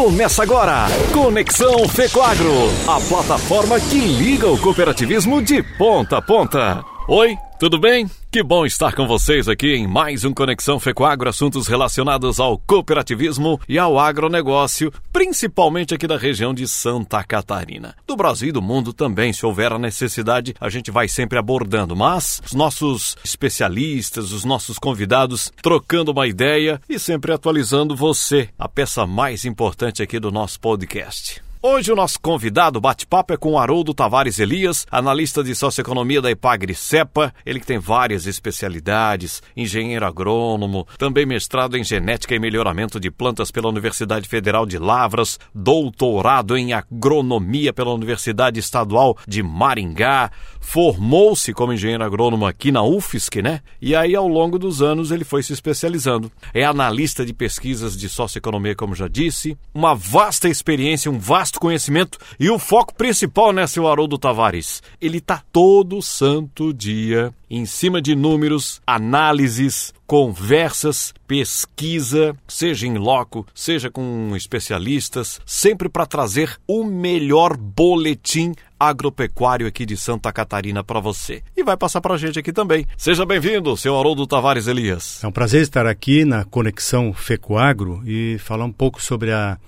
Começa agora, Conexão Fecoagro, a plataforma que liga o cooperativismo de ponta a ponta. Oi, tudo bem? Que bom estar com vocês aqui em mais um Conexão Fecoagro, assuntos relacionados ao cooperativismo e ao agronegócio, principalmente aqui da região de Santa Catarina. Do Brasil e do mundo também, se houver a necessidade, a gente vai sempre abordando, mas os nossos especialistas, os nossos convidados, trocando uma ideia e sempre atualizando você, a peça mais importante aqui do nosso podcast. Hoje o nosso convidado bate-papo é com Haroldo Tavares Elias, analista de socioeconomia da Ipagre Cepa, ele que tem várias especialidades, engenheiro agrônomo, também mestrado em genética e melhoramento de plantas pela Universidade Federal de Lavras, doutorado em agronomia pela Universidade Estadual de Maringá, formou-se como engenheiro agrônomo aqui na UFSC, né? E aí ao longo dos anos ele foi se especializando. É analista de pesquisas de socioeconomia, como já disse, uma vasta experiência, um vasto vasto conhecimento e o foco principal, né, seu Haroldo Tavares? Ele tá todo santo dia em cima de números, análises, conversas, pesquisa, seja em loco, seja com especialistas, sempre para trazer o melhor boletim agropecuário aqui de Santa Catarina para você. E vai passar para a gente aqui também. Seja bem-vindo, seu Haroldo Tavares Elias. É um prazer estar aqui na Conexão Fecoagro e falar um pouco sobre a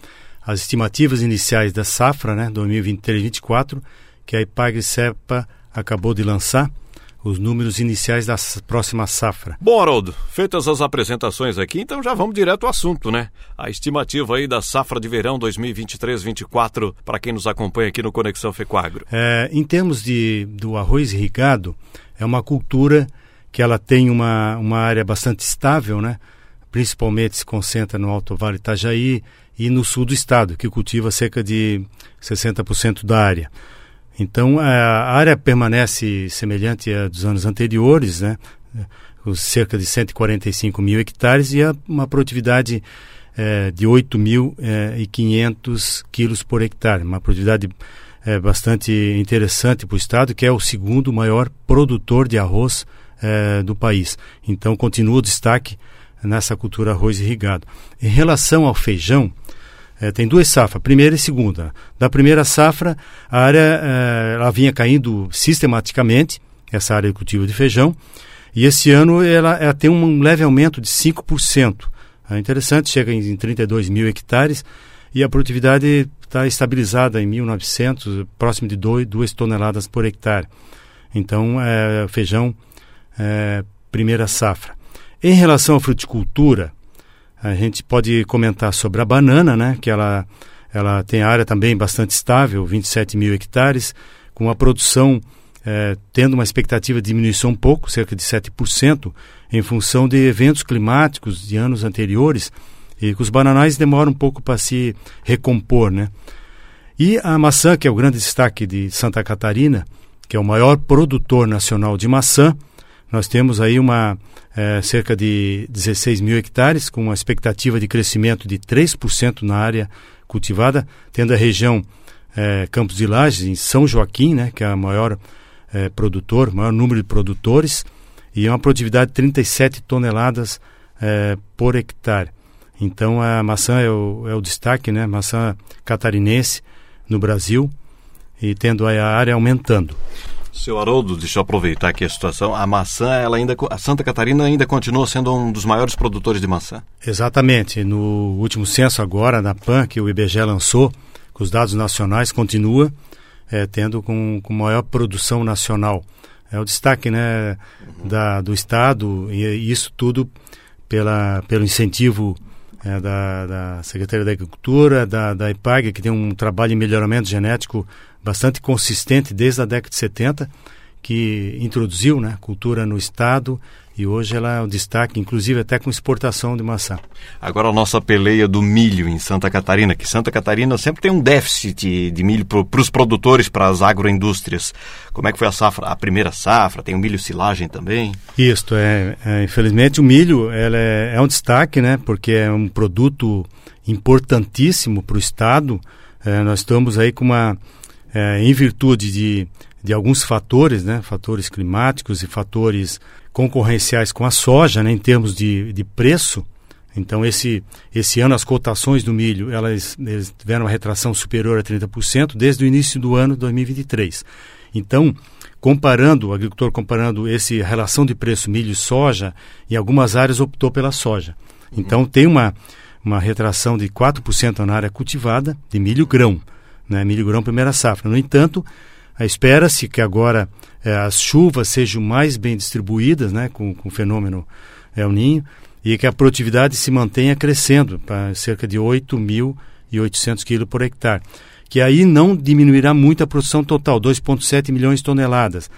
as estimativas iniciais da safra, né, 2023-24, que a Ipagre-Cepa acabou de lançar, os números iniciais da próxima safra. Bom, Haroldo, feitas as apresentações aqui, então já vamos direto ao assunto, né? A estimativa aí da safra de verão 2023-24 para quem nos acompanha aqui no Conexão Fecoagro. É, em termos de, do arroz irrigado, é uma cultura que ela tem uma, uma área bastante estável, né? Principalmente se concentra no Alto Vale Itajaí, e no sul do estado, que cultiva cerca de 60% da área. Então, a área permanece semelhante à dos anos anteriores, né? Os cerca de 145 mil hectares e uma produtividade é, de 8.500 é, quilos por hectare, uma produtividade é, bastante interessante para o estado, que é o segundo maior produtor de arroz é, do país. Então, continua o destaque nessa cultura arroz irrigado. Em relação ao feijão, é, tem duas safras, primeira e segunda. Da primeira safra, a área é, ela vinha caindo sistematicamente, essa área de cultivo de feijão, e esse ano ela, ela tem um leve aumento de 5%. É interessante, chega em 32 mil hectares e a produtividade está estabilizada em 1.900, próximo de 2 toneladas por hectare. Então, é, feijão, é, primeira safra. Em relação à fruticultura, a gente pode comentar sobre a banana, né? Que ela, ela tem área também bastante estável, 27 mil hectares, com a produção é, tendo uma expectativa de diminuição um pouco, cerca de 7%, em função de eventos climáticos de anos anteriores, e que os bananais demoram um pouco para se recompor, né? E a maçã, que é o grande destaque de Santa Catarina, que é o maior produtor nacional de maçã, nós temos aí uma é, cerca de 16 mil hectares, com uma expectativa de crescimento de 3% na área cultivada, tendo a região é, Campos de Lages, em São Joaquim, né, que é a maior é, produtor, maior número de produtores, e uma produtividade de 37 toneladas é, por hectare. Então a maçã é o, é o destaque, né, maçã catarinense no Brasil, e tendo a área aumentando. Seu Haroldo, deixa eu aproveitar aqui a situação. A maçã, ela ainda, a Santa Catarina ainda continua sendo um dos maiores produtores de maçã. Exatamente. No último censo agora, da PAN, que o IBGE lançou, com os dados nacionais, continua é, tendo com, com maior produção nacional. É o destaque né, uhum. da, do Estado e isso tudo pela, pelo incentivo é, da, da Secretaria da Agricultura, da, da IPAG, que tem um trabalho de melhoramento genético bastante consistente desde a década de 70, que introduziu né, cultura no Estado e hoje ela é um destaque, inclusive até com exportação de maçã. Agora a nossa peleia do milho em Santa Catarina, que Santa Catarina sempre tem um déficit de milho para os produtores, para as agroindústrias. Como é que foi a safra, a primeira safra? Tem o milho silagem também? Isso, é, é infelizmente o milho ela é, é um destaque, né? Porque é um produto importantíssimo para o Estado. É, nós estamos aí com uma é, em virtude de, de alguns fatores, né, fatores climáticos e fatores concorrenciais com a soja, né, em termos de, de preço, Então, esse, esse ano, as cotações do milho, elas, elas tiveram uma retração superior a 30% desde o início do ano 2023. Então, comparando, o agricultor comparando esse relação de preço milho e soja, em algumas áreas optou pela soja. Então, tem uma, uma retração de 4% na área cultivada de milho grão, né? milho grão primeira safra. No entanto, espera-se que agora eh, as chuvas sejam mais bem distribuídas, né? com, com o fenômeno El Ninho, e que a produtividade se mantenha crescendo para cerca de 8.800 quilos por hectare, que aí não diminuirá muito a produção total, 2,7 milhões de toneladas.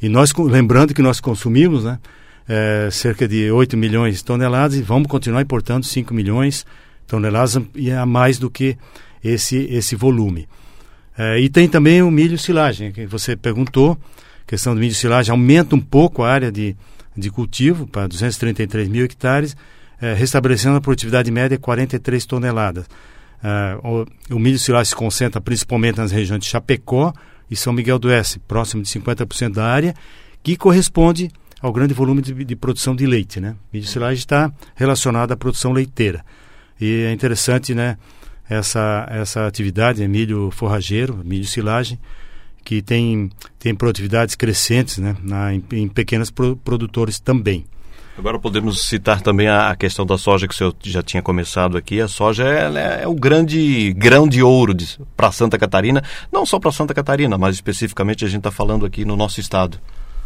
E nós, lembrando que nós consumimos né, é, cerca de 8 milhões de toneladas e vamos continuar importando 5 milhões de toneladas e a mais do que esse, esse volume. É, e tem também o milho silagem, que você perguntou, questão do milho silagem aumenta um pouco a área de, de cultivo para 233 mil hectares, eh, restabelecendo a produtividade média de 43 toneladas. Uh, o, o, milho silagem se concentra principalmente nas regiões de Chapecó e São Miguel do Oeste, próximo de 50% da área, que corresponde ao grande volume de, de produção de leite. Né? Milho silagem está relacionado à produção leiteira. E é interessante né, essa, essa atividade, é milho forrageiro, milho silagem, que tem, tem produtividades crescentes né, na, em, em pequenos pro, produtores também. Agora podemos citar também a, questão da soja que o senhor já tinha começado aqui. A soja é, é o grande grão de ouro para Santa Catarina, não só para Santa Catarina, mas especificamente a gente está falando aqui no nosso estado.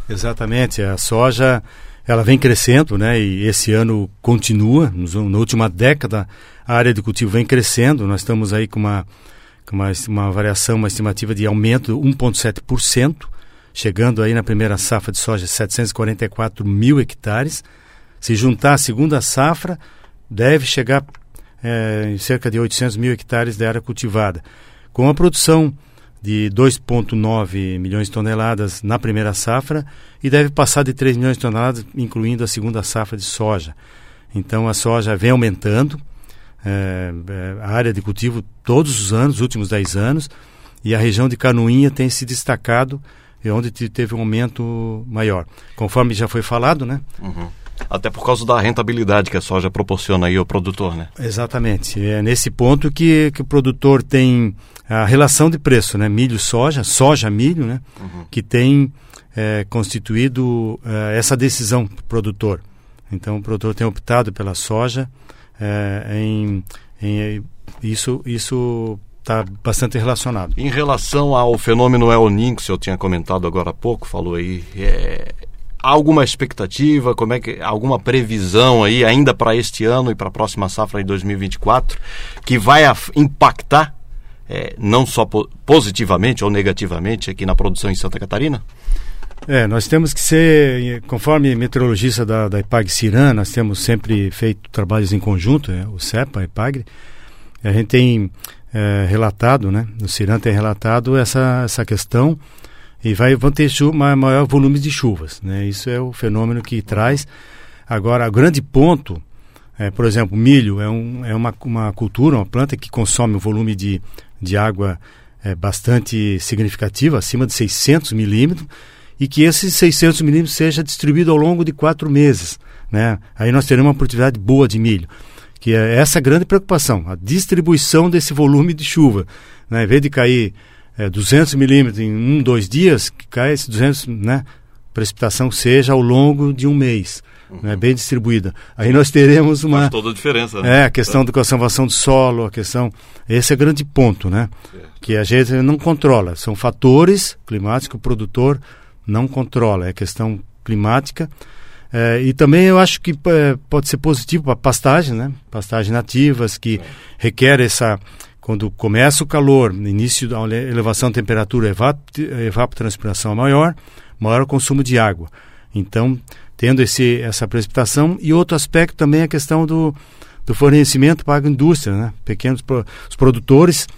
Exatamente, a soja ela vem crescendo, né? E esse ano continua. Na última década a área de cultivo vem crescendo. Nós estamos aí com uma uma, uma variação, uma estimativa de aumento de 1,7%, chegando aí na primeira safra de soja 744 mil hectares. Se juntar a segunda safra, deve chegar é, em cerca de 800 mil hectares de área cultivada. Com a produção de 2,9 milhões de toneladas na primeira safra e deve passar de 3 milhões de toneladas, incluindo a segunda safra de soja. Então a soja vem aumentando, é, é, a área de cultivo todos os anos, os últimos 10 anos, e a região de Canoinha tem se destacado, é onde teve um aumento maior. Conforme já foi falado, né? Uhum. Até por causa da rentabilidade que a soja proporciona aí ao produtor, né? Exatamente. É nesse ponto que, que o produtor tem a relação de preço, né? Milho-soja, soja-milho, né? Uhum. Que tem é, constituído é, essa decisão do produtor. Então, o produtor tem optado pela soja é, em, em, isso isso está bastante relacionado. Em relação ao fenômeno El Niño que o senhor tinha comentado agora há pouco, falou aí, é, há alguma expectativa, como é que alguma previsão aí ainda para este ano e para a próxima safra de 2024 que vai impactar é, não só positivamente ou negativamente aqui na produção em Santa Catarina? É, nós temos que ser, conforme meteorologista da, da IPAG Ciran, nós temos sempre feito trabalhos em conjunto, né, o CEPA, a IPAG, a gente tem é, relatado, né, o Ciran tem relatado essa, essa questão e vai, vão ter chuva, maior volume de chuvas, né, isso é o fenômeno que traz. Agora, o grande ponto, é, por exemplo, milho é, um, é uma, uma cultura, uma planta que consome um volume de, de água é, bastante significativo, acima de 600 milímetros, e que esses 600 milímetros seja distribuído ao longo de quatro meses. Né? Aí nós teremos uma produtividade boa de milho, que é essa grande preocupação, a distribuição desse volume de chuva. Né? Em vez de cair é, 200 milímetros em um, dois dias, que cai esses 200, né? precipitação seja ao longo de um mês. Uhum. Né, bem distribuída. Aí nós teremos uma. Faz toda a diferença. Né? É, a questão da conservação do solo, a questão. Esse é o grande ponto, né? É. Que a gente não controla. São fatores climáticos que o produtor não controla, é questão climática. É, e também eu acho que é, pode ser positivo para pastagem, né? Pastagens nativas que é. requer essa quando começa o calor, início da elevação da temperatura, evap evapotranspiração é maior, maior consumo de água. Então, tendo esse, essa precipitação e outro aspecto também é a questão do, do fornecimento para a agroindústria, né? Pequenos os produtores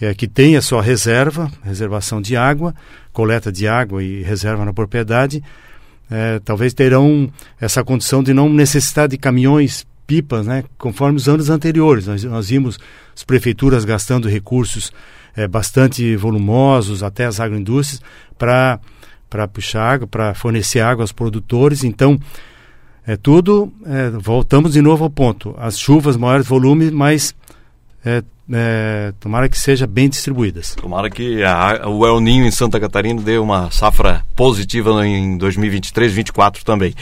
é, que tem a sua reserva, reservação de água, coleta de água e reserva na propriedade, é, talvez terão essa condição de não necessitar de caminhões pipas, né, conforme os anos anteriores. Nós, nós vimos as prefeituras gastando recursos é, bastante volumosos, até as agroindústrias, para puxar água, para fornecer água aos produtores. Então, é tudo, é, voltamos de novo ao ponto. As chuvas, maiores volumes, mas é, é, tomara que seja bem distribuídas. Tomara que a, o El Ninho em Santa Catarina dê uma safra positiva em 2023, 2024 também.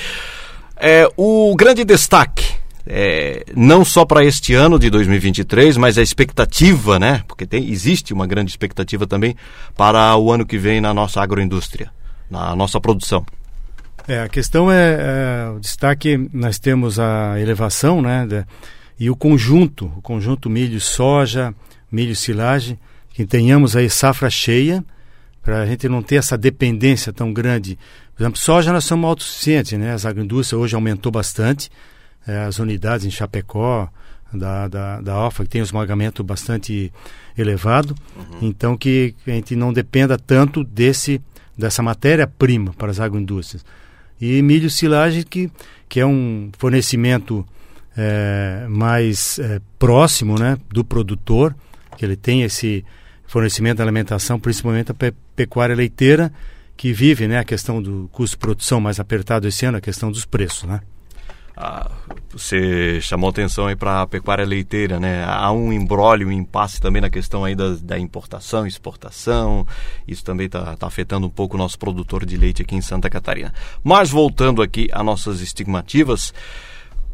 É, o grande destaque, é, não só para este ano de 2023, mas a expectativa, né? Porque tem, existe uma grande expectativa também para o ano que vem na nossa agroindústria, na nossa produção. É, a questão é, é, o destaque, nós temos a elevação, né, de, e o conjunto, o conjunto milho soja, milho silagem, que tenhamos aí safra cheia, para a gente não ter essa dependência tão grande. Por exemplo, soja nós somos autossuficientes, né, as agroindústrias hoje aumentou bastante, é, as unidades em Chapecó, da, da, da OFA, que tem um esmagamento bastante elevado, uhum. então que a gente não dependa tanto desse dessa matéria-prima para as agroindústrias. E milho silagem, que, que é um fornecimento é, mais é, próximo né, do produtor, que ele tem esse fornecimento de alimentação, principalmente a pe pecuária leiteira, que vive né, a questão do custo de produção mais apertado esse ano, a questão dos preços. Né? Ah, você chamou atenção aí para a pecuária leiteira, né? Há um embrólio, um impasse também na questão aí da, da importação, exportação. Isso também está tá afetando um pouco o nosso produtor de leite aqui em Santa Catarina. Mas voltando aqui a nossas estimativas,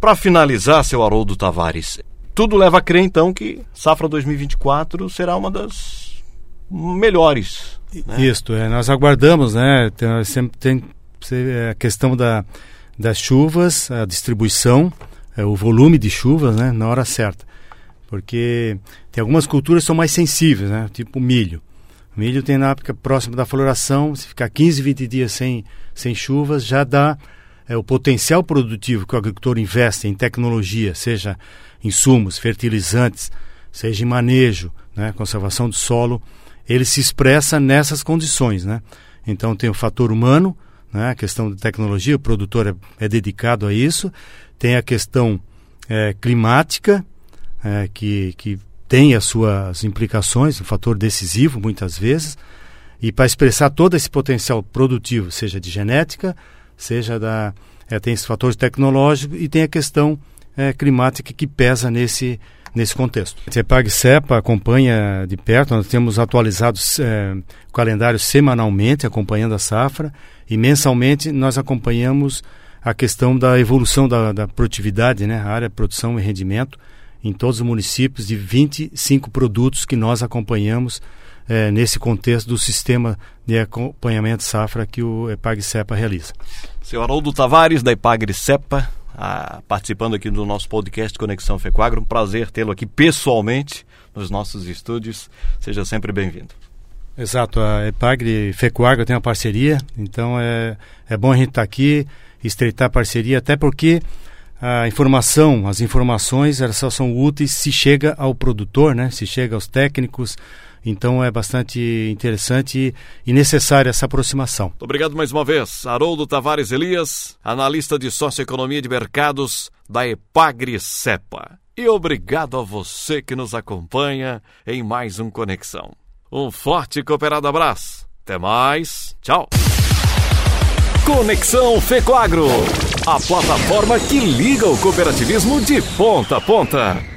para finalizar, seu Haroldo Tavares, tudo leva a crer então que safra 2024 será uma das melhores. Né? Isso, é, nós aguardamos, né? Tem, sempre tem é, a questão da das chuvas, a distribuição, é, o volume de chuvas, né, na hora certa. Porque tem algumas culturas que são mais sensíveis, né, tipo milho. O milho tem na época próxima da floração, se ficar 15, 20 dias sem, sem chuvas, já dá é, o potencial produtivo que o agricultor investe em tecnologia, seja insumos, fertilizantes, seja em manejo, né, conservação do solo, ele se expressa nessas condições, né? Então tem o fator humano, né? a questão de tecnologia, o produtor é, é dedicado a isso. Tem a questão é, climática, é, que, que tem as suas implicações, um fator decisivo muitas vezes. E para expressar todo esse potencial produtivo, seja de genética, seja da. É, tem esse fator tecnológico e tem a questão é, climática que pesa nesse, nesse contexto. A CEPAG CEPA acompanha de perto, nós temos atualizado é, o calendário semanalmente, acompanhando a safra, e mensalmente nós acompanhamos a questão da evolução da, da produtividade, né, a área produção e rendimento, em todos os municípios, de 25 produtos que nós acompanhamos é, nesse contexto do sistema de acompanhamento safra que o EPAG-CEPA realiza. Senhor Haroldo Tavares, da EPAG-CEPA, ah, participando aqui do nosso podcast Conexão Fecoagro. Um prazer tê-lo aqui pessoalmente nos nossos estúdios. Seja sempre bem-vindo. Exato, a EPAGRE e Fecoagro tem uma parceria, então é, é bom a gente estar tá aqui, estreitar a parceria, até porque a informação, as informações, elas só são úteis se chega ao produtor, né? se chega aos técnicos, então é bastante interessante e necessária essa aproximação. Muito obrigado mais uma vez. Haroldo Tavares Elias, analista de socioeconomia de mercados da Epagri Cepa. E obrigado a você que nos acompanha em mais um Conexão. Um forte e cooperado abraço. Até mais. Tchau. Conexão Fecoagro, a plataforma que liga o cooperativismo de ponta a ponta.